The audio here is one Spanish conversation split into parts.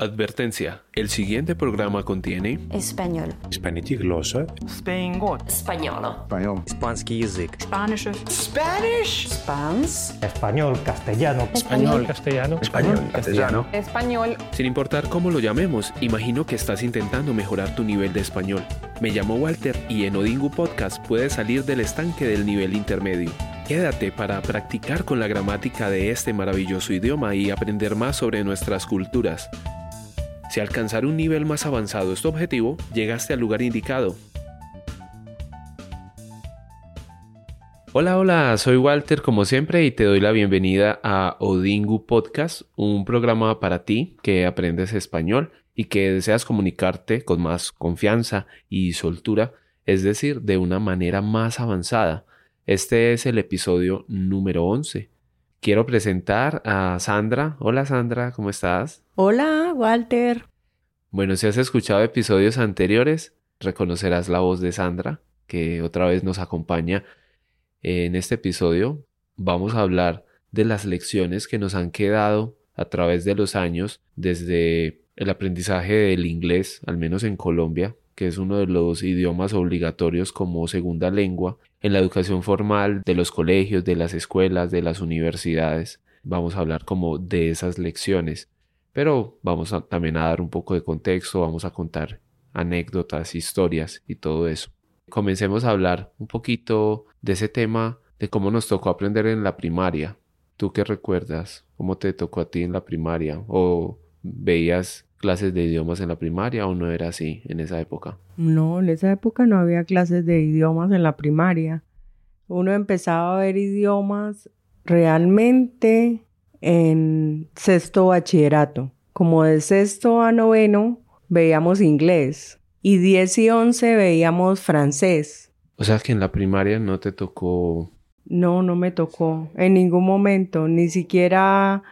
Advertencia. El siguiente programa contiene español, Spanistiglosa, Spangot, español, español, Spansky язык, Spanish, Spanish, Spans, español, castellano, español, castellano, español, castellano, español. Sin importar cómo lo llamemos, imagino que estás intentando mejorar tu nivel de español. Me llamo Walter y en Odingu Podcast puedes salir del estanque del nivel intermedio. Quédate para practicar con la gramática de este maravilloso idioma y aprender más sobre nuestras culturas. Si alcanzar un nivel más avanzado es tu objetivo, llegaste al lugar indicado. Hola, hola, soy Walter como siempre y te doy la bienvenida a Odingu Podcast, un programa para ti que aprendes español y que deseas comunicarte con más confianza y soltura, es decir, de una manera más avanzada. Este es el episodio número 11. Quiero presentar a Sandra. Hola Sandra, ¿cómo estás? Hola, Walter. Bueno, si has escuchado episodios anteriores, reconocerás la voz de Sandra, que otra vez nos acompaña. En este episodio vamos a hablar de las lecciones que nos han quedado a través de los años desde el aprendizaje del inglés, al menos en Colombia, que es uno de los idiomas obligatorios como segunda lengua en la educación formal de los colegios, de las escuelas, de las universidades. Vamos a hablar como de esas lecciones, pero vamos a, también a dar un poco de contexto, vamos a contar anécdotas, historias y todo eso. Comencemos a hablar un poquito de ese tema de cómo nos tocó aprender en la primaria. ¿Tú qué recuerdas? ¿Cómo te tocó a ti en la primaria? ¿O veías clases de idiomas en la primaria o no era así en esa época? No, en esa época no había clases de idiomas en la primaria. Uno empezaba a ver idiomas realmente en sexto bachillerato. Como de sexto a noveno veíamos inglés y 10 y 11 veíamos francés. O sea que en la primaria no te tocó... No, no me tocó en ningún momento, ni siquiera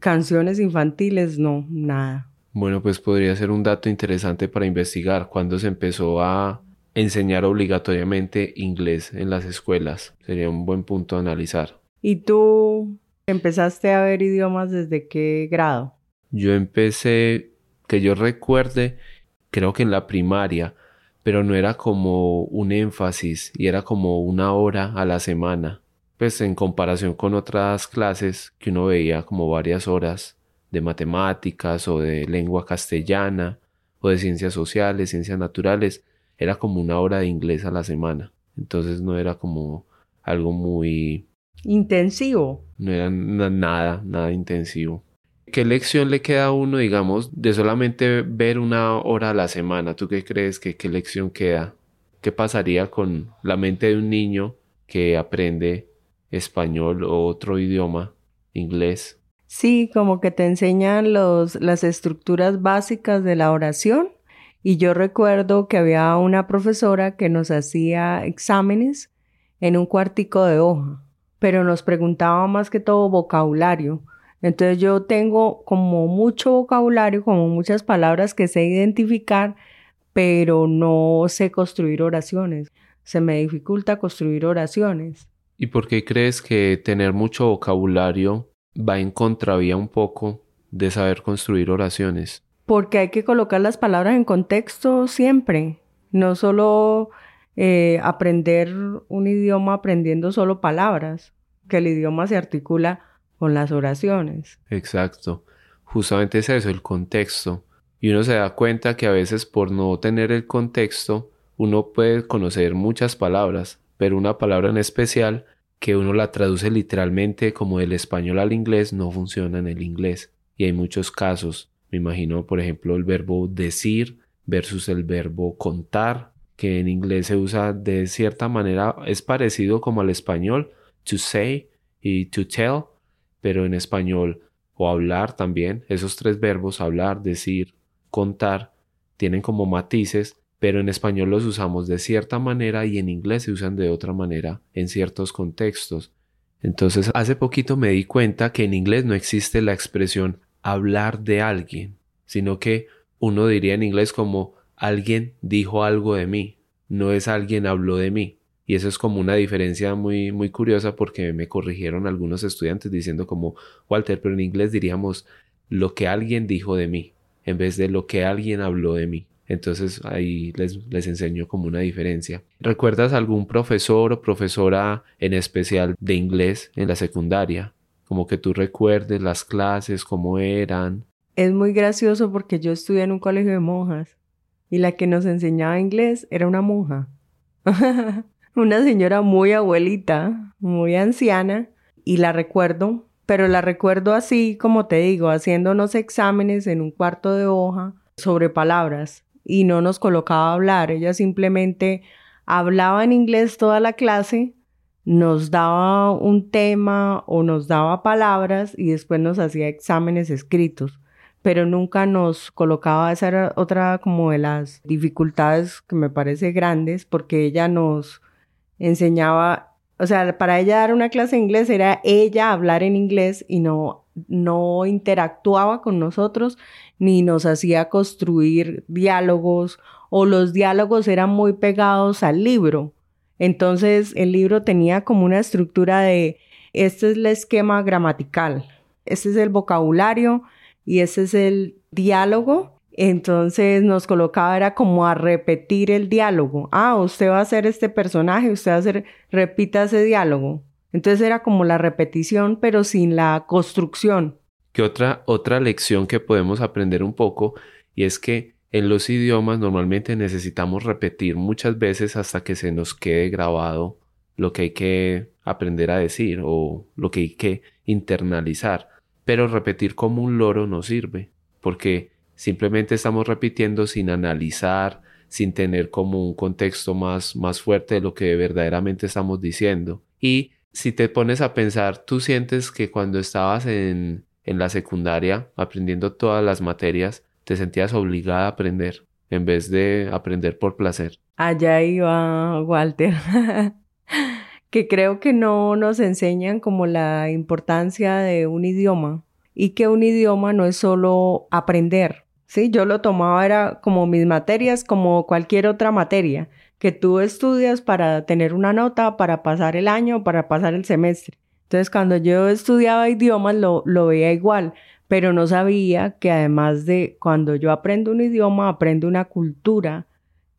canciones infantiles, no, nada. Bueno, pues podría ser un dato interesante para investigar cuando se empezó a enseñar obligatoriamente inglés en las escuelas. Sería un buen punto a analizar. ¿Y tú empezaste a ver idiomas desde qué grado? Yo empecé, que yo recuerde, creo que en la primaria, pero no era como un énfasis y era como una hora a la semana. Pues en comparación con otras clases que uno veía como varias horas de matemáticas o de lengua castellana o de ciencias sociales, ciencias naturales, era como una hora de inglés a la semana. Entonces no era como algo muy... Intensivo. No era nada, nada intensivo. ¿Qué lección le queda a uno, digamos, de solamente ver una hora a la semana? ¿Tú qué crees que qué lección queda? ¿Qué pasaría con la mente de un niño que aprende español o otro idioma, inglés? Sí, como que te enseñan los, las estructuras básicas de la oración. Y yo recuerdo que había una profesora que nos hacía exámenes en un cuartico de hoja, pero nos preguntaba más que todo vocabulario. Entonces yo tengo como mucho vocabulario, como muchas palabras que sé identificar, pero no sé construir oraciones. Se me dificulta construir oraciones. ¿Y por qué crees que tener mucho vocabulario va en contravía un poco de saber construir oraciones? Porque hay que colocar las palabras en contexto siempre, no solo eh, aprender un idioma aprendiendo solo palabras, que el idioma se articula con las oraciones. Exacto. Justamente es eso, el contexto. Y uno se da cuenta que a veces por no tener el contexto, uno puede conocer muchas palabras, pero una palabra en especial que uno la traduce literalmente como del español al inglés no funciona en el inglés. Y hay muchos casos. Me imagino, por ejemplo, el verbo decir versus el verbo contar, que en inglés se usa de cierta manera, es parecido como al español, to say y to tell, pero en español o hablar también, esos tres verbos, hablar, decir, contar, tienen como matices, pero en español los usamos de cierta manera y en inglés se usan de otra manera en ciertos contextos. Entonces, hace poquito me di cuenta que en inglés no existe la expresión hablar de alguien, sino que uno diría en inglés como alguien dijo algo de mí, no es alguien habló de mí. Y eso es como una diferencia muy, muy curiosa porque me corrigieron algunos estudiantes diciendo como, Walter, pero en inglés diríamos lo que alguien dijo de mí. en vez de lo que alguien habló de mí. Entonces ahí les, les enseño como una diferencia. ¿Recuerdas algún profesor o profesora en especial de inglés en la secundaria? Como que tú recuerdes las clases, cómo eran. Es muy gracioso porque yo estudié en un colegio de monjas y la que nos enseñaba inglés era una monja. una señora muy abuelita, muy anciana y la recuerdo, pero la recuerdo así como te digo, haciéndonos exámenes en un cuarto de hoja sobre palabras y no nos colocaba hablar, ella simplemente hablaba en inglés toda la clase, nos daba un tema o nos daba palabras y después nos hacía exámenes escritos, pero nunca nos colocaba, esa era otra como de las dificultades que me parece grandes, porque ella nos enseñaba, o sea, para ella dar una clase de inglés era ella hablar en inglés y no, no interactuaba con nosotros ni nos hacía construir diálogos o los diálogos eran muy pegados al libro. Entonces el libro tenía como una estructura de, este es el esquema gramatical, este es el vocabulario y este es el diálogo. Entonces nos colocaba era como a repetir el diálogo. Ah, usted va a hacer este personaje, usted va a hacer, repita ese diálogo. Entonces era como la repetición, pero sin la construcción otra, otra lección que podemos aprender un poco y es que en los idiomas normalmente necesitamos repetir muchas veces hasta que se nos quede grabado lo que hay que aprender a decir o lo que hay que internalizar. Pero repetir como un loro no sirve, porque simplemente estamos repitiendo sin analizar, sin tener como un contexto más, más fuerte de lo que verdaderamente estamos diciendo. Y si te pones a pensar, tú sientes que cuando estabas en, en la secundaria, aprendiendo todas las materias, te sentías obligada a aprender en vez de aprender por placer. Allá iba Walter. que creo que no nos enseñan como la importancia de un idioma y que un idioma no es solo aprender. Sí, yo lo tomaba era como mis materias, como cualquier otra materia que tú estudias para tener una nota, para pasar el año, para pasar el semestre. Entonces, cuando yo estudiaba idiomas, lo, lo veía igual, pero no sabía que además de cuando yo aprendo un idioma, aprendo una cultura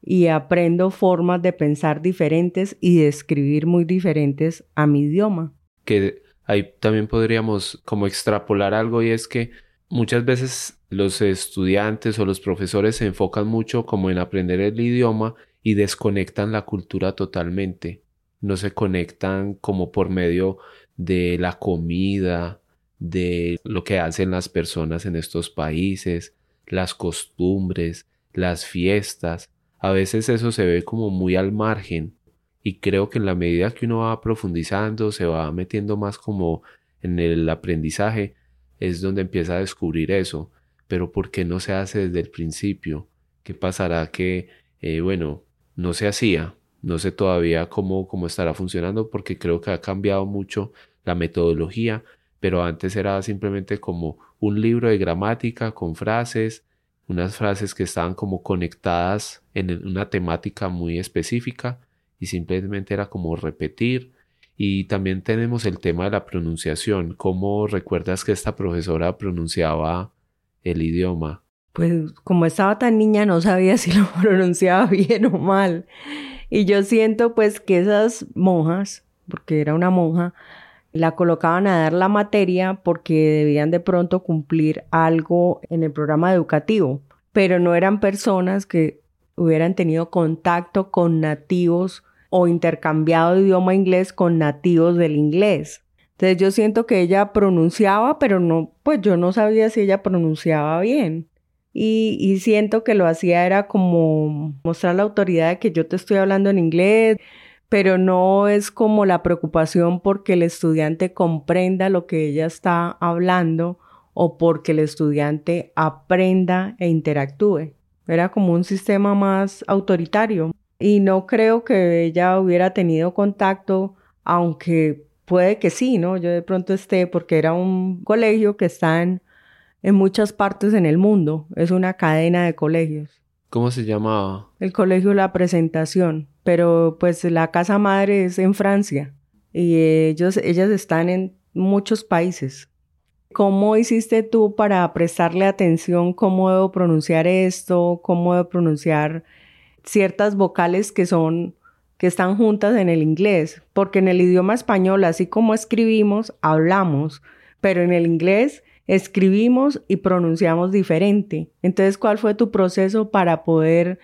y aprendo formas de pensar diferentes y de escribir muy diferentes a mi idioma. Que ahí también podríamos como extrapolar algo y es que muchas veces los estudiantes o los profesores se enfocan mucho como en aprender el idioma y desconectan la cultura totalmente. No se conectan como por medio de la comida, de lo que hacen las personas en estos países, las costumbres, las fiestas. A veces eso se ve como muy al margen y creo que en la medida que uno va profundizando, se va metiendo más como en el aprendizaje, es donde empieza a descubrir eso. Pero ¿por qué no se hace desde el principio? ¿Qué pasará que, eh, bueno, no se hacía? No sé todavía cómo, cómo estará funcionando porque creo que ha cambiado mucho la metodología, pero antes era simplemente como un libro de gramática con frases, unas frases que estaban como conectadas en una temática muy específica y simplemente era como repetir. Y también tenemos el tema de la pronunciación. ¿Cómo recuerdas que esta profesora pronunciaba el idioma? Pues como estaba tan niña no sabía si lo pronunciaba bien o mal. Y yo siento pues que esas monjas, porque era una monja, la colocaban a dar la materia porque debían de pronto cumplir algo en el programa educativo, pero no eran personas que hubieran tenido contacto con nativos o intercambiado idioma inglés con nativos del inglés. Entonces yo siento que ella pronunciaba, pero no, pues yo no sabía si ella pronunciaba bien. Y, y siento que lo hacía era como mostrar la autoridad de que yo te estoy hablando en inglés, pero no es como la preocupación porque el estudiante comprenda lo que ella está hablando o porque el estudiante aprenda e interactúe. Era como un sistema más autoritario y no creo que ella hubiera tenido contacto, aunque puede que sí, ¿no? Yo de pronto esté porque era un colegio que está en, en muchas partes en el mundo, es una cadena de colegios. ¿Cómo se llamaba? El colegio La Presentación, pero pues la casa madre es en Francia y ellos, ellas están en muchos países. ¿Cómo hiciste tú para prestarle atención cómo debo pronunciar esto, cómo debo pronunciar ciertas vocales que son que están juntas en el inglés? Porque en el idioma español, así como escribimos, hablamos, pero en el inglés escribimos y pronunciamos diferente. Entonces, ¿cuál fue tu proceso para poder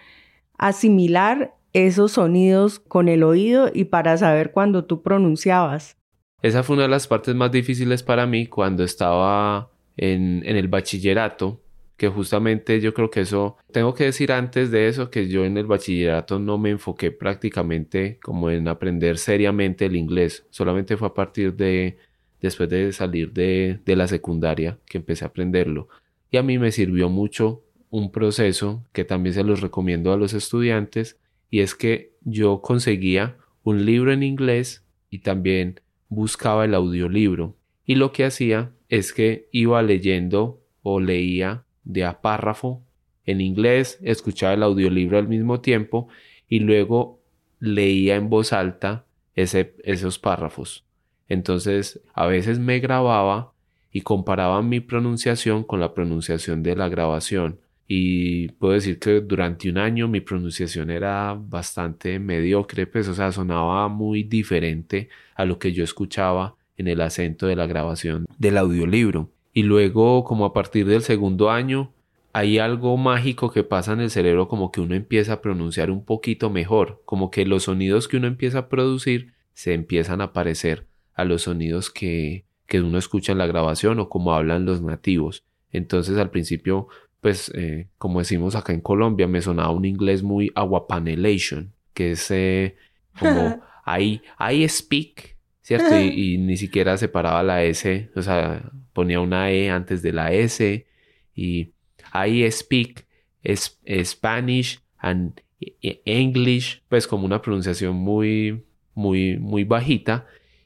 asimilar esos sonidos con el oído y para saber cuando tú pronunciabas? Esa fue una de las partes más difíciles para mí cuando estaba en, en el bachillerato, que justamente yo creo que eso, tengo que decir antes de eso que yo en el bachillerato no me enfoqué prácticamente como en aprender seriamente el inglés, solamente fue a partir de después de salir de, de la secundaria que empecé a aprenderlo. Y a mí me sirvió mucho un proceso que también se los recomiendo a los estudiantes y es que yo conseguía un libro en inglés y también buscaba el audiolibro y lo que hacía es que iba leyendo o leía de a párrafo en inglés, escuchaba el audiolibro al mismo tiempo y luego leía en voz alta ese, esos párrafos. Entonces a veces me grababa y comparaba mi pronunciación con la pronunciación de la grabación. Y puedo decir que durante un año mi pronunciación era bastante mediocre, pues o sea, sonaba muy diferente a lo que yo escuchaba en el acento de la grabación del audiolibro. Y luego, como a partir del segundo año, hay algo mágico que pasa en el cerebro como que uno empieza a pronunciar un poquito mejor, como que los sonidos que uno empieza a producir se empiezan a parecer a los sonidos que, que uno escucha en la grabación o como hablan los nativos. Entonces al principio, pues eh, como decimos acá en Colombia, me sonaba un inglés muy aguapanelation, que es eh, como I, I speak, ¿cierto? Y, ni siquiera separaba la S, o sea, ponía una E antes de la S y I speak es, Spanish and English, pues como una pronunciación muy, muy, muy bajita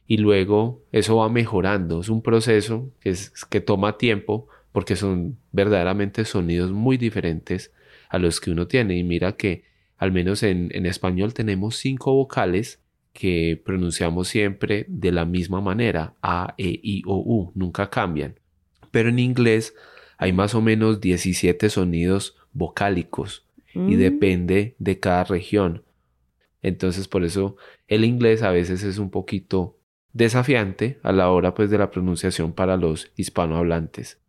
y luego eso va mejorando. Es un proceso que, es, que toma tiempo porque son verdaderamente sonidos muy diferentes a los que uno tiene. Y mira que al menos en, en español tenemos cinco vocales que pronunciamos siempre de la misma manera, A, E, I, O, U, nunca cambian. Pero en inglés hay más o menos 17 sonidos vocálicos y Mm. depende de cada región. Entonces por eso el inglés a veces es un poquito desafiante a la hora pues de la pronunciación para los hispanohablantes.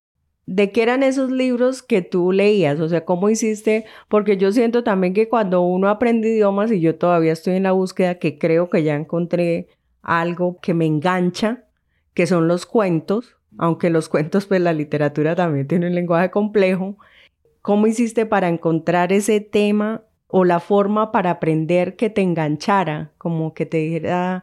¿De qué eran esos libros que tú leías? O sea, ¿cómo hiciste? Porque yo siento también que cuando uno aprende idiomas y yo todavía estoy en la búsqueda, que creo que ya encontré algo que me engancha, que son los cuentos, aunque los cuentos, pues la literatura también tiene un lenguaje complejo. ¿Cómo hiciste para encontrar ese tema o la forma para aprender que te enganchara? Como que te dijera,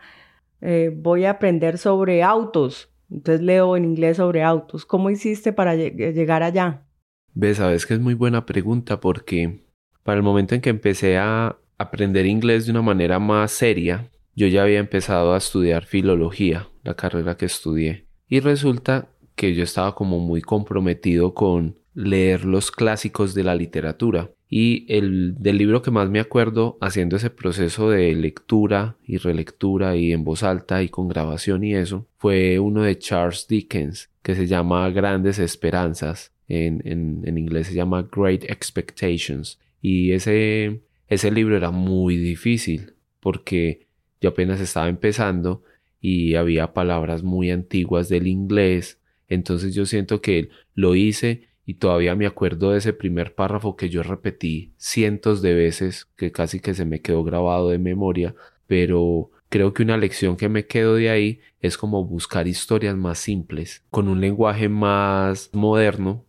eh, voy a aprender sobre autos. Entonces leo en inglés sobre autos. ¿Cómo hiciste para lleg- llegar allá? Ves, sabes que es muy buena pregunta porque para el momento en que empecé a aprender inglés de una manera más seria, yo ya había empezado a estudiar filología, la carrera que estudié. Y resulta que yo estaba como muy comprometido con leer los clásicos de la literatura. Y el del libro que más me acuerdo haciendo ese proceso de lectura y relectura y en voz alta y con grabación y eso fue uno de Charles Dickens que se llama Grandes Esperanzas. En, en, en inglés se llama Great Expectations. Y ese, ese libro era muy difícil porque yo apenas estaba empezando y había palabras muy antiguas del inglés. Entonces yo siento que lo hice y todavía me acuerdo de ese primer párrafo que yo repetí cientos de veces, que casi que se me quedó grabado de memoria, pero creo que una lección que me quedo de ahí es como buscar historias más simples, con un lenguaje más moderno,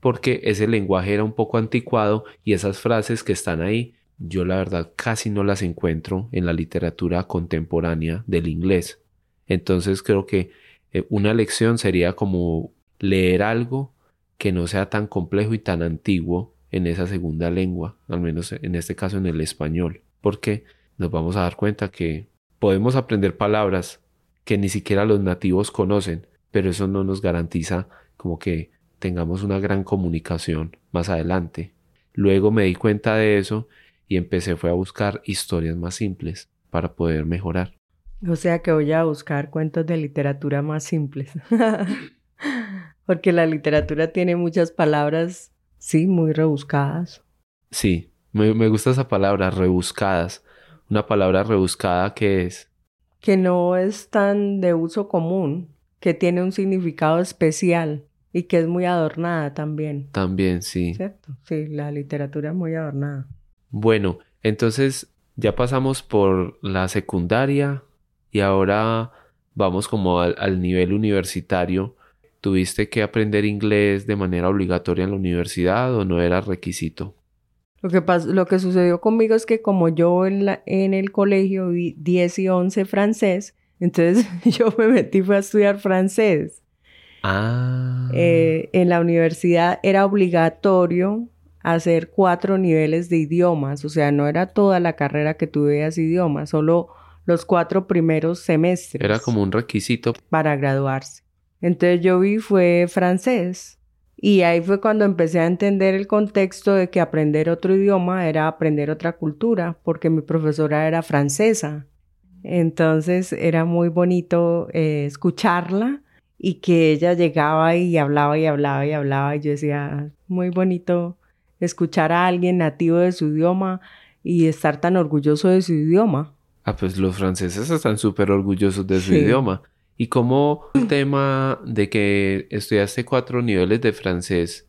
porque ese lenguaje era un poco anticuado y esas frases que están ahí, yo la verdad casi no las encuentro en la literatura contemporánea del inglés. Entonces creo que eh, una lección sería como leer algo que no sea tan complejo y tan antiguo en esa segunda lengua, al menos en este caso en el español, porque nos vamos a dar cuenta que podemos aprender palabras que ni siquiera los nativos conocen, pero eso no nos garantiza como que tengamos una gran comunicación más adelante. Luego me di cuenta de eso y empecé fue a buscar historias más simples para poder mejorar. O sea que voy a buscar cuentos de literatura más simples. porque la literatura tiene muchas palabras, sí, muy rebuscadas. Sí, me, me gusta esa palabra, rebuscadas. Una palabra rebuscada que es que no es tan de uso común, que tiene un significado especial y que es muy adornada también. También, sí. ¿Cierto? Sí, la literatura es muy adornada. Bueno, entonces ya pasamos por la secundaria y ahora vamos como al, al nivel universitario. ¿Tuviste que aprender inglés de manera obligatoria en la universidad o no era requisito? Lo que, lo que sucedió conmigo es que como yo en, la, en el colegio vi 10 y 11 francés, entonces yo me metí fue a estudiar francés. Ah. Eh, en la universidad era obligatorio hacer cuatro niveles de idiomas, o sea, no era toda la carrera que tú veías idiomas, solo los cuatro primeros semestres. Era como un requisito. Para graduarse. Entonces yo vi fue francés. Y ahí fue cuando empecé a entender el contexto de que aprender otro idioma era aprender otra cultura, porque mi profesora era francesa. Entonces era muy bonito eh, escucharla y que ella llegaba y hablaba y hablaba y hablaba y yo decía, muy bonito escuchar a alguien nativo de su idioma y estar tan orgulloso de su idioma. Ah, pues los franceses están súper orgullosos de su idioma. Y como el tema de que estudiaste cuatro niveles de francés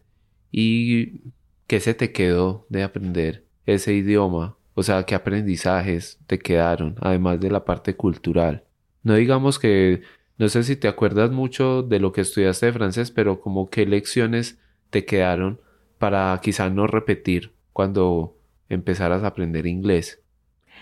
y qué se te quedó de aprender ese idioma, o sea, qué aprendizajes te quedaron, además de la parte cultural. No digamos que, no sé si te acuerdas mucho de lo que estudiaste de francés, pero como qué lecciones te quedaron para quizá no repetir cuando empezaras a aprender inglés.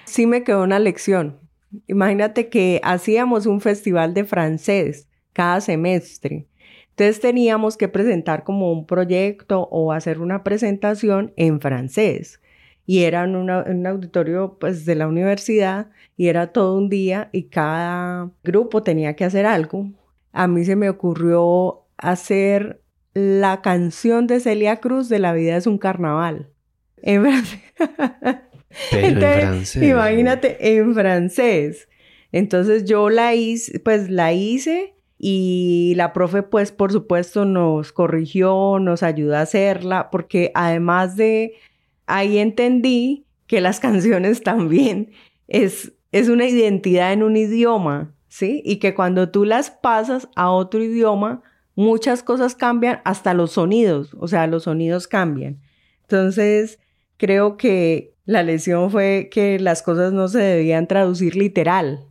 Sí me quedó una lección Imagínate que hacíamos un festival de francés cada semestre. Entonces teníamos que presentar como un proyecto o hacer una presentación en francés. Y era un auditorio pues, de la universidad y era todo un día y cada grupo tenía que hacer algo. A mí se me ocurrió hacer la canción de Celia Cruz de La vida es un carnaval. En francés. En francés. Imagínate, en francés. Entonces yo la hice, pues la hice y la profe pues por supuesto nos corrigió, nos ayudó a hacerla, porque además de ahí entendí que las canciones también es, es una identidad en un idioma, ¿sí? Y que cuando tú las pasas a otro idioma, muchas cosas cambian, hasta los sonidos, o sea, los sonidos cambian. Entonces, creo que la lección fue que las cosas no se debían traducir literal,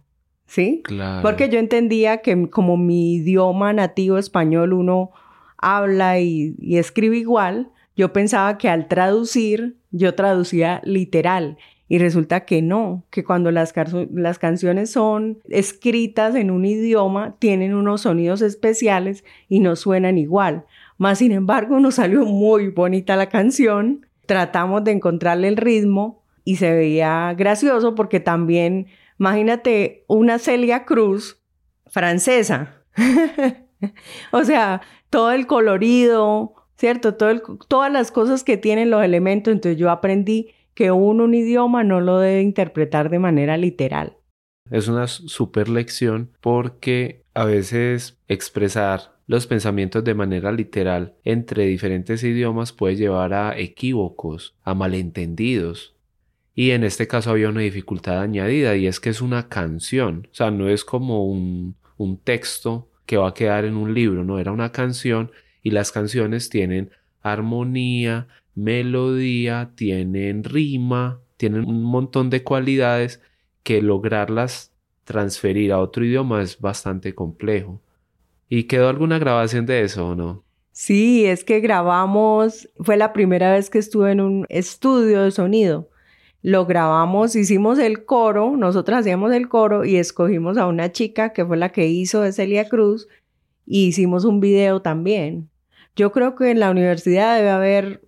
¿sí? Claro. Porque yo entendía que como mi idioma nativo español uno habla y, escribe igual, yo pensaba que al traducir yo traducía literal y resulta que no, que cuando las, las, canciones son escritas en un idioma, tienen unos sonidos especiales y no suenan igual. Más sin embargo, nos salió muy bonita la canción tratamos de encontrarle el ritmo y se veía gracioso porque también, imagínate, una Celia Cruz francesa. o sea, todo el colorido, ¿cierto? Todo todas las cosas que tienen los elementos. Entonces yo aprendí que uno un idioma no lo debe interpretar de manera literal. Es una super lección porque a veces expresar los pensamientos de manera literal entre diferentes idiomas puede llevar a equívocos, a malentendidos. Y en este caso había una dificultad añadida y es que es una canción, o sea, no es como un, un texto que va a quedar en un libro, no, era una canción y las canciones tienen armonía, melodía, tienen rima, tienen un montón de cualidades que lograrlas transferir a otro idioma es bastante complejo. ¿Y quedó alguna grabación de eso o no? Sí, es que grabamos, fue la primera vez que estuve en un estudio de sonido. Lo grabamos, hicimos el coro, nosotros hacíamos el coro y escogimos a una chica que fue la que hizo de Celia Cruz y hicimos un video también. Yo creo que en la universidad debe haber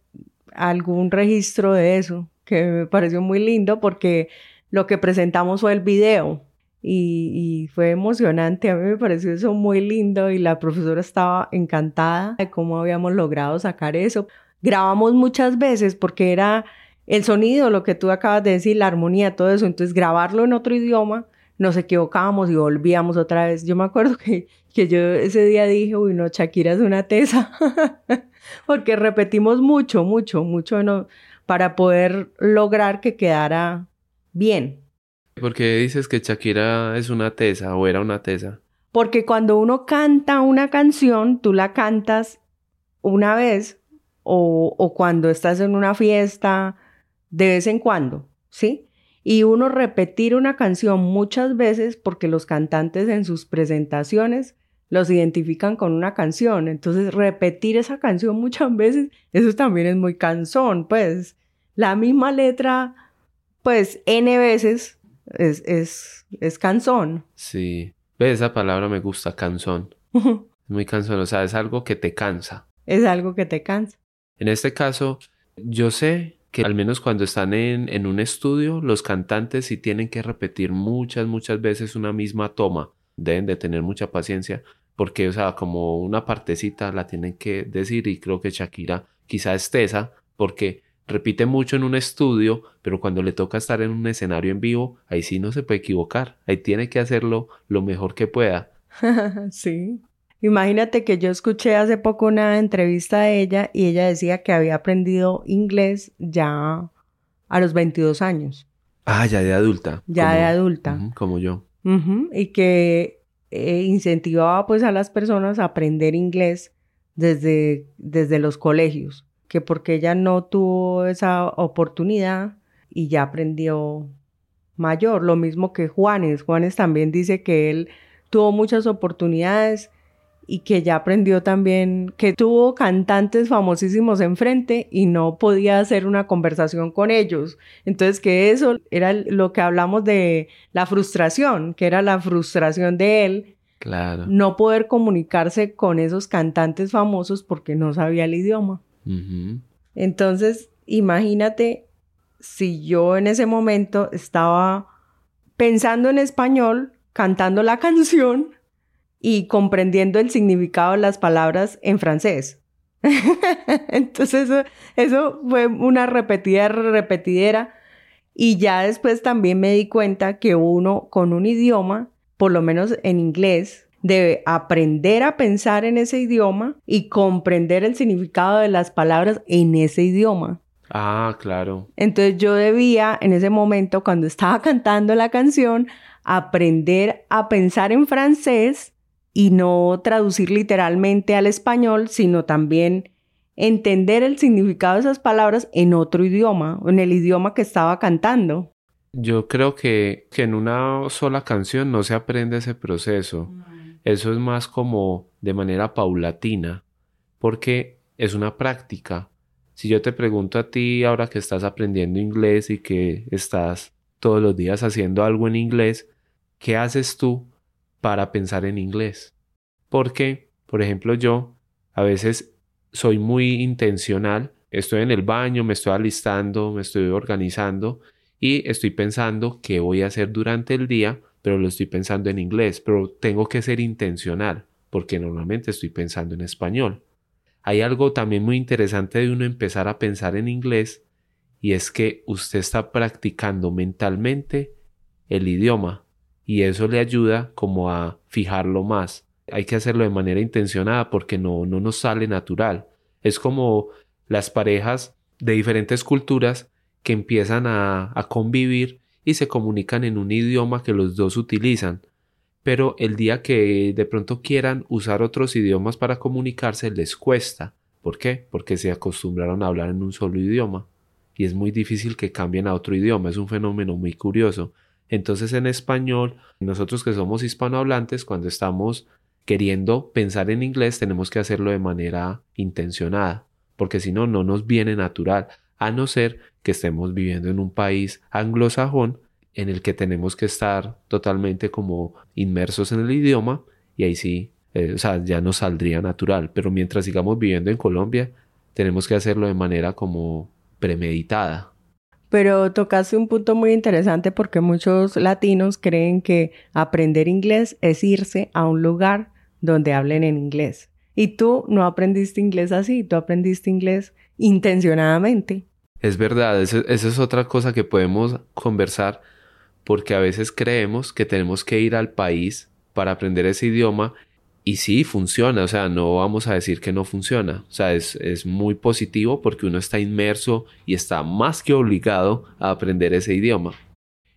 algún registro de eso, que me pareció muy lindo porque lo que presentamos fue el video y, fue emocionante. A mí me pareció eso muy lindo y la profesora estaba encantada de cómo habíamos logrado sacar eso. Grabamos muchas veces porque era el sonido, lo que tú acabas de decir, la armonía, todo eso. Entonces grabarlo en otro idioma nos equivocábamos y volvíamos otra vez. Yo me acuerdo que, que yo ese día dije, uy, no, Shakira es una tesa, porque repetimos mucho, mucho, mucho no, para poder lograr que quedara bien. ¿Por qué dices que Shakira es una tesa o era una tesa? Porque cuando uno canta una canción, tú la cantas una vez o, o cuando estás en una fiesta, de vez en cuando, ¿sí? Y uno repetir una canción muchas veces porque los cantantes en sus presentaciones los identifican con una canción. Entonces, repetir esa canción muchas veces, eso también es muy cansón, pues. La misma letra, pues, N veces es, es, es cansón. Sí. Ve, esa palabra me gusta, cansón. muy cansón, o sea, es algo que te cansa. Es algo que te cansa. En este caso, yo sé que al menos cuando están en, en un estudio, los cantantes sí tienen que repetir muchas, muchas veces una misma toma. Deben de tener mucha paciencia porque, o sea, como una partecita la tienen que decir y creo que Shakira quizá es tesa porque repite mucho en un estudio, pero cuando le toca estar en un escenario en vivo, ahí sí no se puede equivocar, ahí tiene que hacerlo lo mejor que pueda. sí. Imagínate que yo escuché hace poco una entrevista de ella y ella decía que había aprendido inglés ya a los 22 años. Ah, ya de adulta. Ya de adulta. como yo. y que eh, incentivaba pues a las personas a aprender inglés desde, desde los colegios, que porque ella no tuvo esa oportunidad y ya aprendió mayor, lo mismo que Juanes. Juanes también dice que él tuvo muchas oportunidades y que ya aprendió también que tuvo cantantes famosísimos enfrente y no podía hacer una conversación con ellos. Entonces que eso era lo que hablamos de la frustración, que era la frustración de él. Claro. No poder comunicarse con esos cantantes famosos porque no sabía el idioma. Entonces, imagínate si yo en ese momento estaba pensando en español, cantando la canción y comprendiendo el significado de las palabras en francés. Entonces eso, fue una repetida, repetidera. Y ya después también me di cuenta que uno con un idioma, por lo menos en inglés, debe aprender a pensar en ese idioma y comprender el significado de las palabras en ese idioma. Ah, claro. Entonces yo debía, en ese momento, cuando estaba cantando la canción, aprender a pensar en francés y no traducir literalmente al español, sino también entender el significado de esas palabras en otro idioma, en el idioma que estaba cantando. Yo creo que, que en una sola canción no se aprende ese proceso. Eso es más como de manera paulatina, porque es una práctica. Si yo te pregunto a ti ahora que estás aprendiendo inglés y que estás todos los días haciendo algo en inglés, ¿qué haces tú para pensar en inglés. Porque, por ejemplo, yo a veces soy muy intencional, estoy en el baño, me estoy alistando, me estoy organizando y estoy pensando qué voy a hacer durante el día, pero lo estoy pensando en inglés, pero tengo que ser intencional, porque normalmente estoy pensando en español. Hay algo también muy interesante de uno empezar a pensar en inglés y es que usted está practicando mentalmente el idioma y eso le ayuda como a fijarlo más. Hay que hacerlo de manera intencionada porque no, no nos sale natural. Es como las parejas de diferentes culturas que empiezan a, a convivir y se comunican en un idioma que los dos utilizan. Pero el día que de pronto quieran usar otros idiomas para comunicarse les cuesta. ¿Por qué? Porque se acostumbraron a hablar en un solo idioma. Y es muy difícil que cambien a otro idioma. Es un fenómeno muy curioso. Entonces en español, nosotros que somos hispanohablantes, cuando estamos queriendo pensar en inglés, tenemos que hacerlo de manera intencionada, porque si no, no nos viene natural, a no ser que estemos viviendo en un país anglosajón en el que tenemos que estar totalmente como inmersos en el idioma y ahí sí, eh, o sea, ya nos saldría natural, pero mientras sigamos viviendo en Colombia, tenemos que hacerlo de manera como premeditada. Pero tocaste un punto muy interesante porque muchos latinos creen que aprender inglés es irse a un lugar donde hablen en inglés. Y tú no aprendiste inglés así, tú aprendiste inglés intencionadamente. Es verdad, esa es otra cosa que podemos conversar porque a veces creemos que tenemos que ir al país para aprender ese idioma y sí funciona, o sea, no vamos a decir que no funciona, o sea, es, es muy positivo porque uno está inmerso y está más que obligado a aprender ese idioma.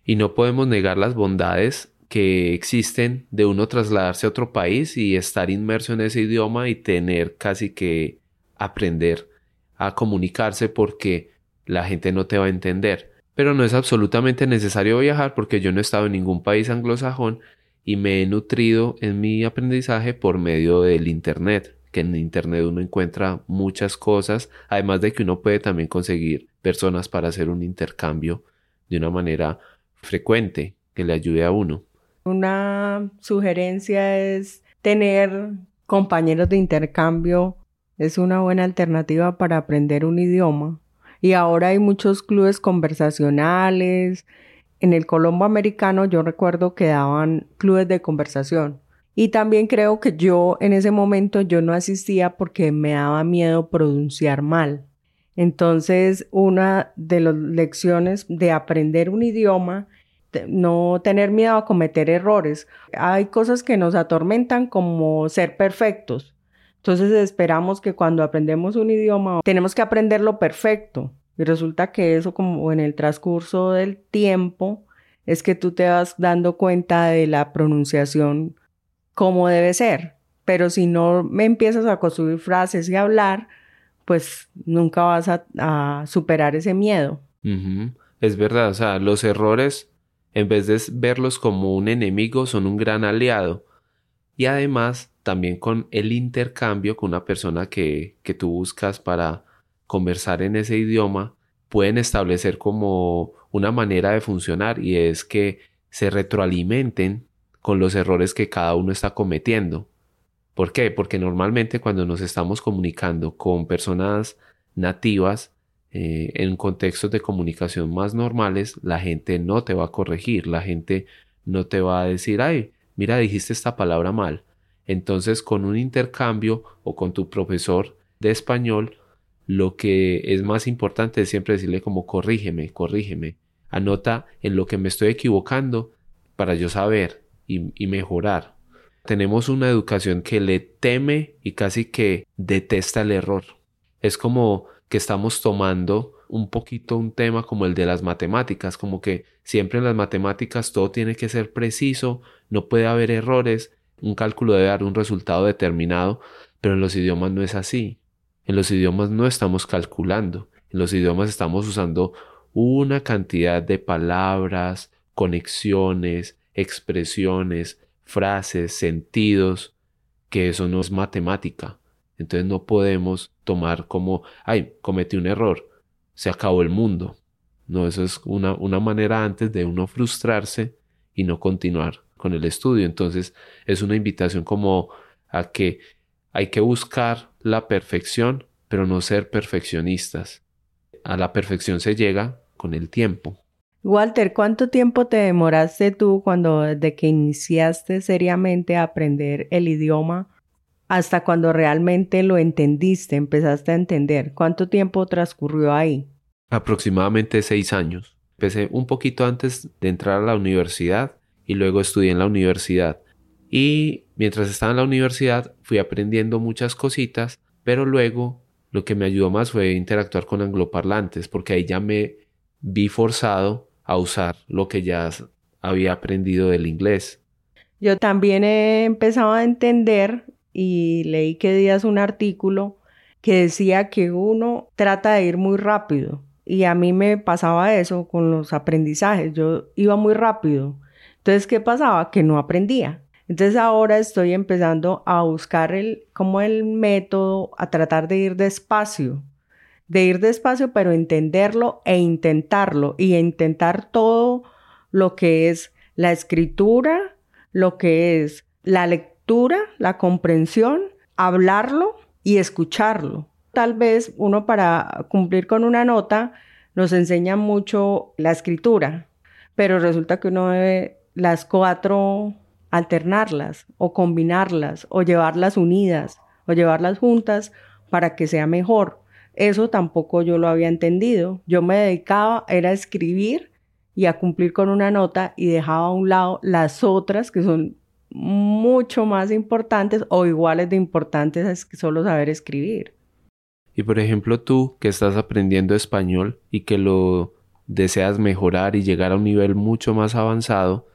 Y no podemos negar las bondades que existen de uno trasladarse a otro país y estar inmerso en ese idioma y tener casi que aprender a comunicarse porque la gente no te va a entender. Pero no es absolutamente necesario viajar porque yo no he estado en ningún país anglosajón y me he nutrido en mi aprendizaje por medio del Internet, que en Internet uno encuentra muchas cosas, además de que uno puede también conseguir personas para hacer un intercambio de una manera frecuente que le ayude a uno. Una sugerencia es tener compañeros de intercambio. Es una buena alternativa para aprender un idioma. Y ahora hay muchos clubes conversacionales. En el Colombo americano yo recuerdo que daban clubes de conversación. Y también creo que yo en ese momento yo no asistía porque me daba miedo pronunciar mal. Entonces, una de las lecciones de aprender un idioma no tener miedo a cometer errores. Hay cosas que nos atormentan como ser perfectos. Entonces esperamos que cuando aprendemos un idioma tenemos que aprenderlo perfecto. Y resulta que eso como en el transcurso del tiempo es que tú te vas dando cuenta de la pronunciación como debe ser. Pero si no me empiezas a construir frases y hablar, pues nunca vas a, superar ese miedo. Es verdad, o sea, los errores en vez de verlos como un enemigo, son un gran aliado. Y además, también con el intercambio con una persona que, que tú buscas para conversar en ese idioma, pueden establecer como una manera de funcionar y es que se retroalimenten con los errores que cada uno está cometiendo. ¿Por qué? Porque normalmente cuando nos estamos comunicando con personas nativas, eh, en contextos de comunicación más normales, la gente no te va a corregir, la gente no te va a decir, ay, mira, dijiste esta palabra mal. Entonces, con un intercambio o con tu profesor de español, lo que es más importante es siempre decirle como corrígeme, corrígeme, anota en lo que me estoy equivocando para yo saber y, y mejorar. Tenemos una educación que le teme y casi que detesta el error. Es como que estamos tomando un poquito un tema como el de las matemáticas, como que siempre en las matemáticas todo tiene que ser preciso, no puede haber errores, un cálculo debe dar un resultado determinado, pero en los idiomas no es así. En los idiomas no estamos calculando, en los idiomas estamos usando una cantidad de palabras, conexiones, expresiones, frases, sentidos, que eso no es matemática. Entonces no podemos tomar como, ay, cometí un error, se acabó el mundo. No, eso es una, una manera antes de uno frustrarse y no continuar con el estudio. Entonces es una invitación como a que hay que buscar la perfección, pero no ser perfeccionistas. A la perfección se llega con el tiempo. Walter, ¿cuánto tiempo te demoraste tú cuando desde que iniciaste seriamente a aprender el idioma hasta cuando realmente lo entendiste, empezaste a entender? ¿Cuánto tiempo transcurrió ahí? Aproximadamente seis años. Empecé un poquito antes de entrar a la universidad y luego estudié en la universidad. Y mientras estaba en la universidad fui aprendiendo muchas cositas, pero luego lo que me ayudó más fue interactuar con angloparlantes, porque ahí ya me vi forzado a usar lo que ya había aprendido del inglés. Yo también he empezado a entender y leí que días un artículo que decía que uno trata de ir muy rápido y a mí me pasaba eso con los aprendizajes, yo iba muy rápido. Entonces, ¿qué pasaba? Que no aprendía. Entonces ahora estoy empezando a buscar el, como el método, a tratar de ir despacio, de ir despacio, pero entenderlo e intentarlo y intentar todo lo que es la escritura, lo que es la lectura la comprensión, hablarlo y escucharlo. Tal vez uno para cumplir con una nota nos enseña mucho la escritura, pero resulta que uno debe las cuatro alternarlas o combinarlas o llevarlas unidas o llevarlas juntas para que sea mejor. Eso tampoco yo lo había entendido. Yo me dedicaba era a escribir y a cumplir con una nota y dejaba a un lado las otras que son mucho más importantes o iguales de importantes que solo saber escribir. Y por ejemplo tú que estás aprendiendo español y que lo deseas mejorar y llegar a un nivel mucho más avanzado,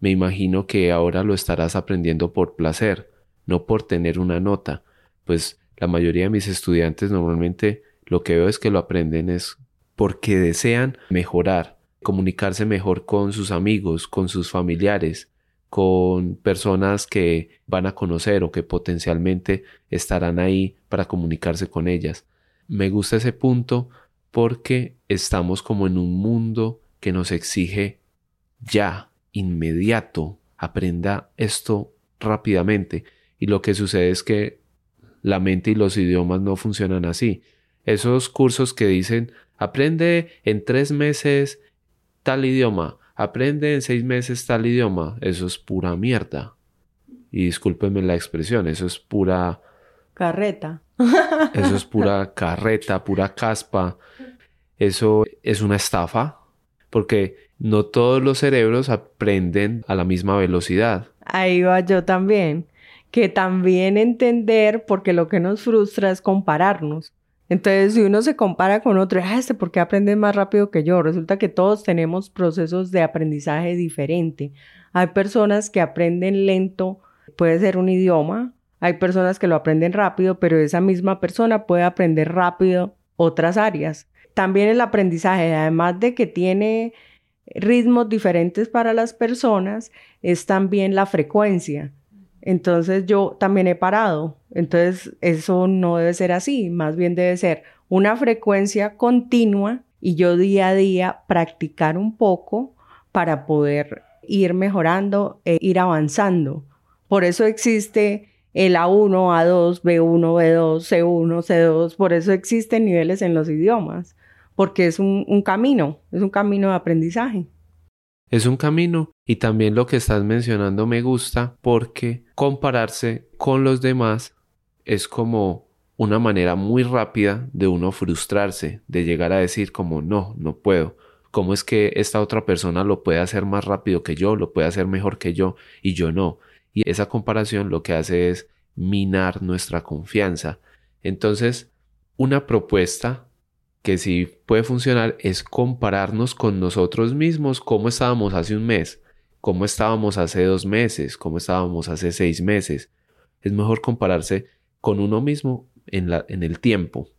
me imagino que ahora lo estarás aprendiendo por placer, no por tener una nota, pues la mayoría de mis estudiantes normalmente lo que veo es que lo aprenden es porque desean mejorar, comunicarse mejor con sus amigos, con sus familiares, con personas que van a conocer o que potencialmente estarán ahí para comunicarse con ellas. Me gusta ese punto porque estamos como en un mundo que nos exige ya, inmediato, aprenda esto rápidamente. Y lo que sucede es que la mente y los idiomas no funcionan así. Esos cursos que dicen aprende en tres meses tal idioma, aprende en seis meses tal idioma, eso es pura mierda. Y discúlpenme la expresión, eso es pura... Carreta. Eso es pura carreta, pura caspa. Eso es una estafa, porque no todos los cerebros aprenden a la misma velocidad. Ahí va yo también. Que también entender, porque lo que nos frustra es compararnos. Entonces, si uno se compara con otro, ah, este, ¿por qué aprende más rápido que yo? Resulta que todos tenemos procesos de aprendizaje diferente. Hay personas que aprenden lento, puede ser un idioma. Hay personas que lo aprenden rápido, pero esa misma persona puede aprender rápido otras áreas. También el aprendizaje, además de que tiene ritmos diferentes para las personas, es también la frecuencia. Entonces yo también he parado. Entonces eso no debe ser así, más bien debe ser una frecuencia continua y yo día a día practicar un poco para poder ir mejorando e ir avanzando. Por eso existe el A1, A2, B1, B2, C1, C2, por eso existen niveles en los idiomas, porque es un, camino, es un camino de aprendizaje. Es un camino y también lo que estás mencionando me gusta porque compararse con los demás es como una manera muy rápida de uno frustrarse, de llegar a decir como no, no puedo. ¿Cómo es que esta otra persona lo puede hacer más rápido que yo, lo puede hacer mejor que yo y yo no? Y esa comparación lo que hace es minar nuestra confianza. Entonces, una propuesta que sí puede funcionar es compararnos con nosotros mismos, cómo estábamos hace un mes, cómo estábamos hace dos meses, cómo estábamos hace seis meses. Es mejor compararse con uno mismo en, la, en el tiempo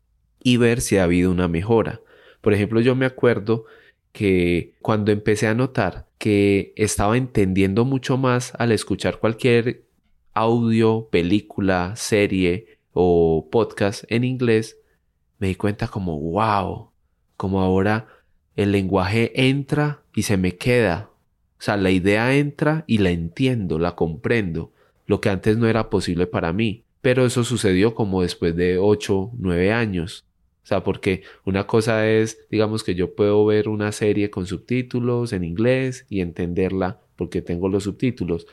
y ver si ha habido una mejora. Por ejemplo, yo me acuerdo que cuando empecé a notar que estaba entendiendo mucho más al escuchar cualquier audio, película, serie o podcast en inglés, me di cuenta como, wow, como ahora el lenguaje entra y se me queda. O sea, la idea entra y la entiendo, la comprendo, lo que antes no era posible para mí. Pero eso sucedió como después de 8, 9 años. O sea, porque una cosa es, digamos que yo puedo ver una serie con subtítulos en inglés y entenderla porque tengo los subtítulos.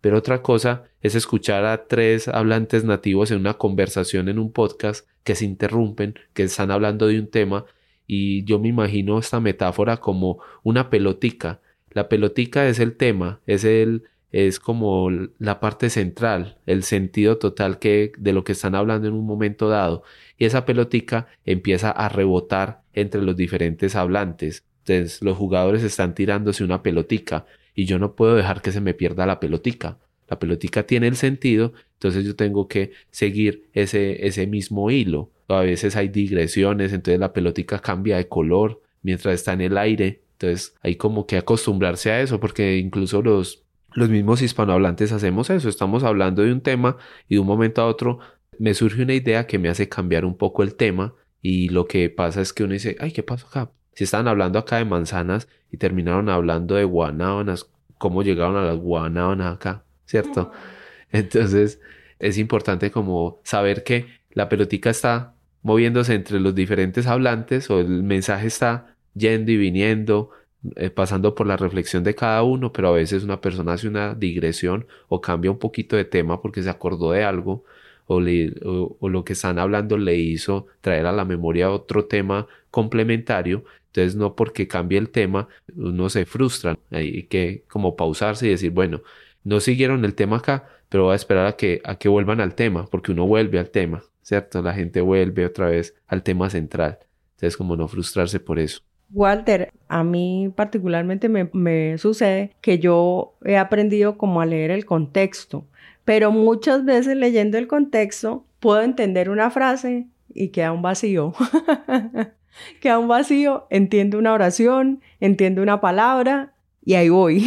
Pero otra cosa es escuchar a tres hablantes nativos en una conversación en un podcast que se interrumpen, que están hablando de un tema y yo me imagino esta metáfora como una pelotica. La pelotica es el tema, es el es como la parte central, el sentido total que de lo que están hablando en un momento dado y esa pelotica empieza a rebotar entre los diferentes hablantes. Entonces los jugadores están tirándose una pelotica y yo no puedo dejar que se me pierda la pelotica. La pelotica tiene el sentido, entonces yo tengo que seguir ese, ese mismo hilo. A veces hay digresiones, entonces la pelotica cambia de color mientras está en el aire. Entonces hay como que acostumbrarse a eso, porque incluso los, los mismos hispanohablantes hacemos eso. Estamos hablando de un tema y de un momento a otro me surge una idea que me hace cambiar un poco el tema y lo que pasa es que uno dice, ay, ¿qué pasó acá? Si estaban hablando acá de manzanas y terminaron hablando de guanábanas, ¿cómo llegaron a las guanábanas acá? ¿Cierto? Entonces es importante como saber que la pelotica está moviéndose entre los diferentes hablantes o el mensaje está yendo y viniendo, eh, pasando por la reflexión de cada uno, pero a veces una persona hace una digresión o cambia un poquito de tema porque se acordó de algo o, lo que están hablando le hizo traer a la memoria otro tema complementario, entonces no porque cambie el tema uno se frustra, hay que como pausarse y decir, bueno, no siguieron el tema acá, pero voy a esperar a que, a que vuelvan al tema, porque uno vuelve al tema, ¿cierto? La gente vuelve otra vez al tema central, entonces como no frustrarse por eso. Walter, a mí particularmente me, me, sucede que yo he aprendido como a leer el contexto, pero muchas veces leyendo el contexto puedo entender una frase y queda un vacío. queda un vacío, entiendo una oración, entiendo una palabra y ahí voy.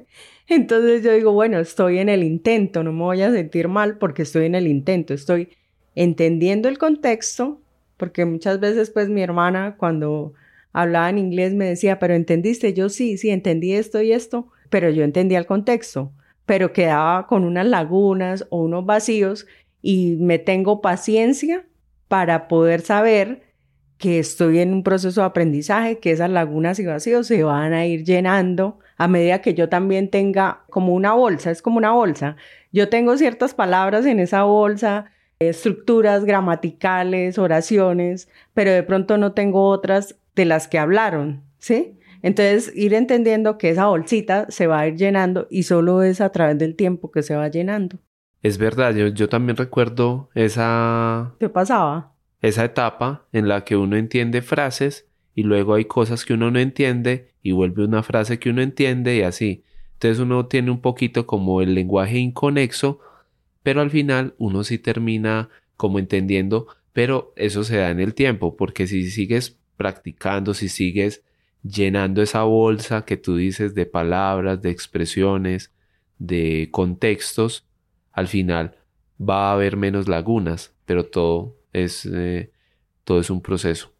Entonces yo digo, bueno, estoy en el intento, no me voy a sentir mal porque estoy en el intento, estoy entendiendo el contexto, porque muchas veces pues mi hermana cuando hablaba en inglés me decía, pero entendiste, yo sí, sí, entendí esto y esto, pero yo entendía el contexto, pero quedaba con unas lagunas o unos vacíos y me tengo paciencia para poder saber que estoy en un proceso de aprendizaje, que esas lagunas y vacíos se van a ir llenando a medida que yo también tenga como una bolsa, es como una bolsa. Yo tengo ciertas palabras en esa bolsa, estructuras gramaticales, oraciones, pero de pronto no tengo otras de las que hablaron, ¿sí? Entonces, ir entendiendo que esa bolsita se va a ir llenando y solo es a través del tiempo que se va llenando. Es verdad, yo, yo también recuerdo esa... ¿Qué pasaba? Esa etapa en la que uno entiende frases y luego hay cosas que uno no entiende y vuelve una frase que uno entiende y así. Entonces uno tiene un poquito como el lenguaje inconexo, pero al final uno sí termina como entendiendo, pero eso se da en el tiempo, porque si sigues practicando, si sigues llenando esa bolsa que tú dices de palabras, de expresiones, de contextos, al final va a haber menos lagunas, pero todo es, eh, todo es un proceso.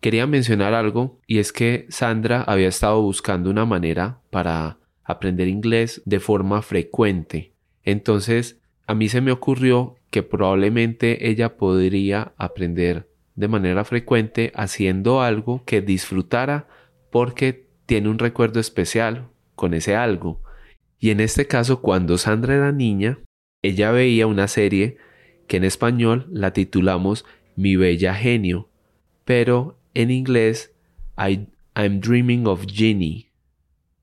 Quería mencionar algo y es que Sandra había estado buscando una manera para aprender inglés de forma frecuente. Entonces, a mí se me ocurrió que probablemente ella podría aprender de manera frecuente haciendo algo que disfrutara porque tiene un recuerdo especial con ese algo. Y en este caso, cuando Sandra era niña, ella veía una serie que en español la titulamos Mi Bella Genio, pero en inglés, I'm Dreaming of Ginny.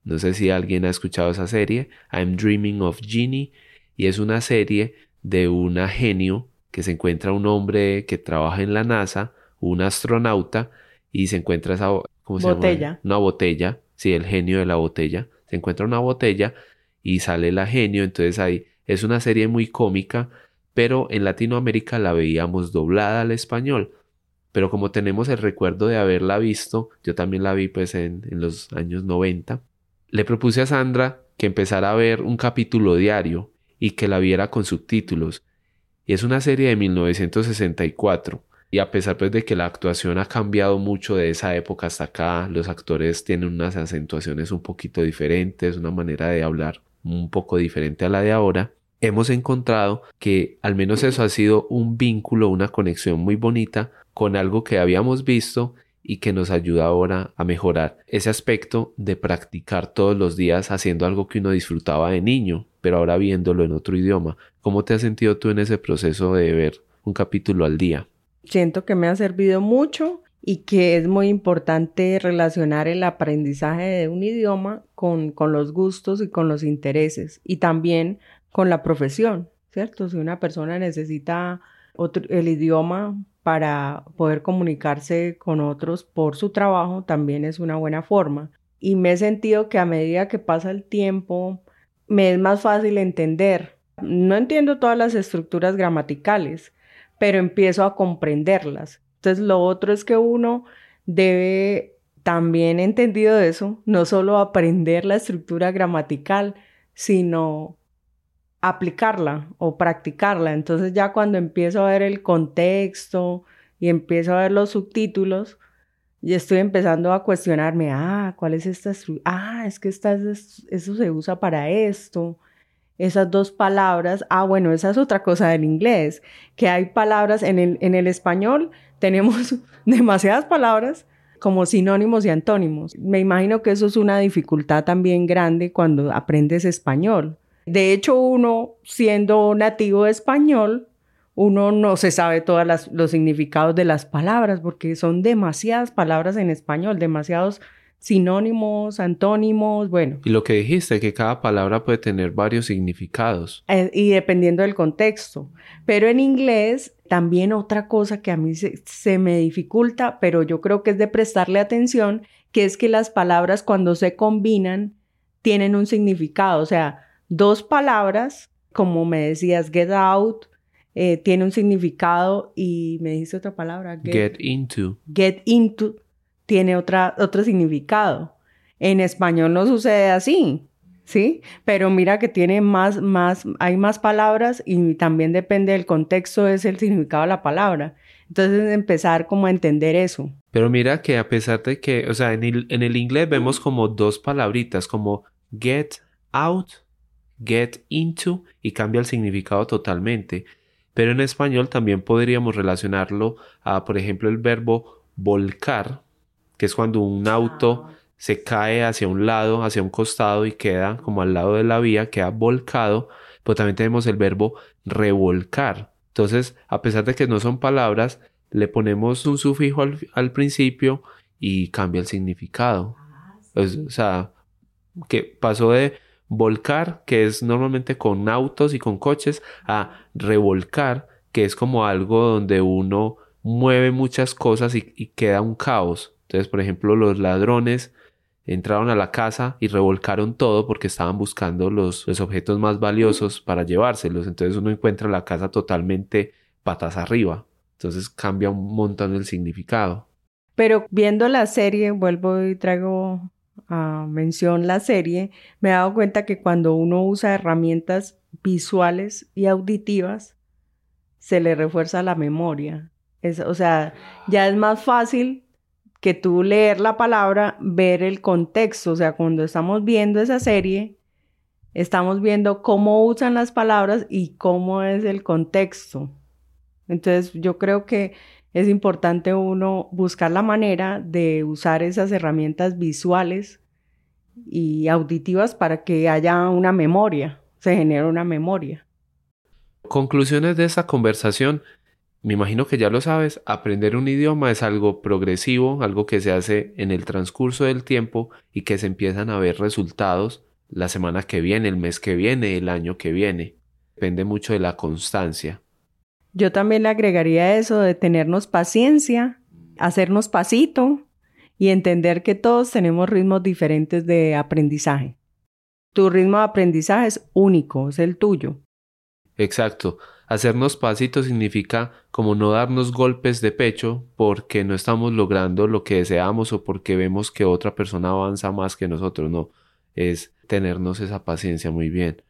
No sé si alguien ha escuchado esa serie. I'm Dreaming of Ginny. Y es una serie de una genio que se encuentra un hombre que trabaja en la NASA, un astronauta, y se encuentra esa ¿cómo se botella. Una botella. Sí, el genio de la botella. Se encuentra una botella y sale la genio. Entonces ahí es una serie muy cómica, pero en Latinoamérica la veíamos doblada al español pero como tenemos el recuerdo de haberla visto, yo también la vi pues en, los años 90, le propuse a Sandra que empezara a ver un capítulo diario y que la viera con subtítulos. Y es una serie de 1964. Y a pesar pues de que la actuación ha cambiado mucho de esa época hasta acá, los actores tienen unas acentuaciones un poquito diferentes, una manera de hablar un poco diferente a la de ahora, hemos encontrado que al menos eso ha sido un vínculo, una conexión muy bonita con algo que habíamos visto y que nos ayuda ahora a mejorar ese aspecto de practicar todos los días haciendo algo que uno disfrutaba de niño, pero ahora viéndolo en otro idioma. ¿Cómo te has sentido tú en ese proceso de ver un capítulo al día? Siento que me ha servido mucho y que es muy importante relacionar el aprendizaje de un idioma con, con los gustos y con los intereses y también con la profesión, ¿cierto? Si una persona necesita el idioma para poder comunicarse con otros por su trabajo, también es una buena forma. Y me he sentido que a medida que pasa el tiempo, me es más fácil entender. No entiendo todas las estructuras gramaticales, pero empiezo a comprenderlas. Entonces, lo otro es que uno debe, también entendido eso, no solo aprender la estructura gramatical, sino aplicarla o practicarla. Entonces ya cuando empiezo a ver el contexto y empiezo a ver los subtítulos, y estoy empezando a cuestionarme, ah, ¿cuál es esta? Ah, es que esta, eso se usa para esto. Esas dos palabras, ah, bueno, esa es otra cosa del inglés, que hay palabras en el, en el español, tenemos demasiadas palabras como sinónimos y antónimos. Me imagino que eso es una dificultad también grande cuando aprendes español, de hecho, uno siendo nativo español, uno no se sabe todos los significados de las palabras porque son demasiadas palabras en español, demasiados sinónimos, antónimos, bueno. Y lo que dijiste, que cada palabra puede tener varios significados. Eh, y dependiendo del contexto. Pero en inglés, también otra cosa que a mí se, se, me dificulta, pero yo creo que es de prestarle atención, que es que las palabras cuando se combinan tienen un significado. O sea, dos palabras, como me decías, get out, eh, tiene un significado y me dice otra palabra. Get, into. Get into tiene otra, otro significado. En español no sucede así, ¿sí? Pero mira que tiene más, más, hay más palabras y también depende del contexto, es el significado de la palabra. Entonces empezar como a entender eso. Pero mira que a pesar de que, o sea, en el, en el inglés vemos como dos palabritas, como get out, get into, y cambia el significado totalmente. Pero en español también podríamos relacionarlo a, por ejemplo, el verbo volcar, que es cuando un auto ah. se cae hacia un lado, hacia un costado y queda como al lado de la vía, queda volcado. Pero también tenemos el verbo revolcar. Entonces, a pesar de que no son palabras, le ponemos un sufijo al, principio y cambia el significado. Ah, o sea, que pasó de volcar, que es normalmente con autos y con coches, a revolcar, que es como algo donde uno mueve muchas cosas y, queda un caos. Entonces, por ejemplo, los ladrones entraron a la casa y revolcaron todo porque estaban buscando los, los, objetos más valiosos para llevárselos. Entonces uno encuentra la casa totalmente patas arriba. Entonces cambia un montón el significado. Pero viendo la serie, vuelvo y traigo mención la serie, me he dado cuenta que cuando uno usa herramientas visuales y auditivas, se le refuerza la memoria. Es, o sea, ya es más fácil que tú leer la palabra, ver el contexto. O sea, cuando estamos viendo esa serie, estamos viendo cómo usan las palabras y cómo es el contexto. Entonces, yo creo que es importante uno buscar la manera de usar esas herramientas visuales y auditivas para que haya una memoria, se genere una memoria. Conclusiones de esta conversación. Me imagino que ya lo sabes, aprender un idioma es algo progresivo, algo que se hace en el transcurso del tiempo y que se empiezan a ver resultados la semana que viene, el mes que viene, el año que viene. Depende mucho de la constancia. Yo también le agregaría eso de tenernos paciencia, hacernos pasito y entender que todos tenemos ritmos diferentes de aprendizaje. Tu ritmo de aprendizaje es único, es el tuyo. Exacto. Hacernos pasitos significa como no darnos golpes de pecho porque no estamos logrando lo que deseamos o porque vemos que otra persona avanza más que nosotros, no. Es tenernos esa paciencia muy bien.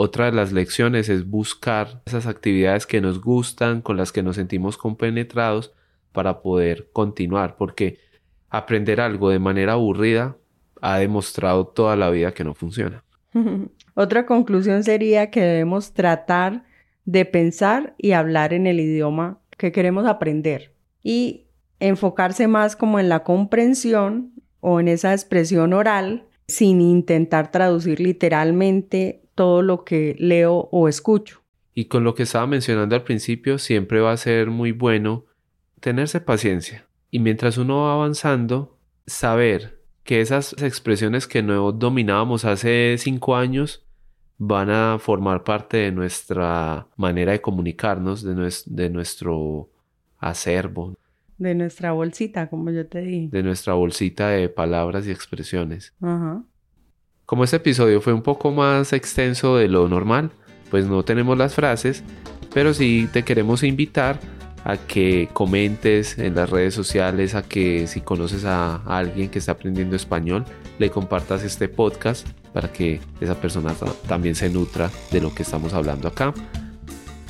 Otra de las lecciones es buscar esas actividades que nos gustan, con las que nos sentimos compenetrados para poder continuar, porque aprender algo de manera aburrida ha demostrado toda la vida que no funciona. Otra conclusión sería que debemos tratar de pensar y hablar en el idioma que queremos aprender y enfocarse más como en la comprensión o en esa expresión oral sin intentar traducir literalmente todo lo que leo o escucho. Y con lo que estaba mencionando al principio, siempre va a ser muy bueno tenerse paciencia y mientras uno va avanzando, saber que esas expresiones que no dominábamos hace cinco años van a formar parte de nuestra manera de comunicarnos, de, de nuestro acervo. De nuestra bolsita, como yo te dije. De nuestra bolsita de palabras y expresiones. Como este episodio fue un poco más extenso de lo normal, pues no tenemos las frases, pero sí te queremos invitar a que comentes en las redes sociales, a que si conoces a, alguien que está aprendiendo español, le compartas este podcast para que esa persona también se nutra de lo que estamos hablando acá.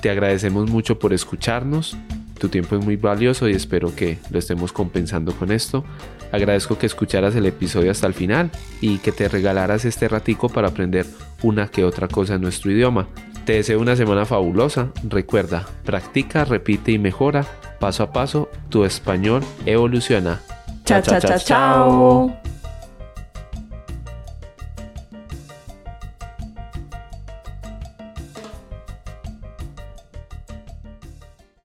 Te agradecemos mucho por escucharnos. Tu tiempo es muy valioso y espero que lo estemos compensando con esto. Agradezco que escucharas el episodio hasta el final y que te regalaras este ratico para aprender una que otra cosa en nuestro idioma. Te deseo una semana fabulosa. Recuerda, practica, repite y mejora. Paso a paso, tu español evoluciona. Chao, chao, chao, chao.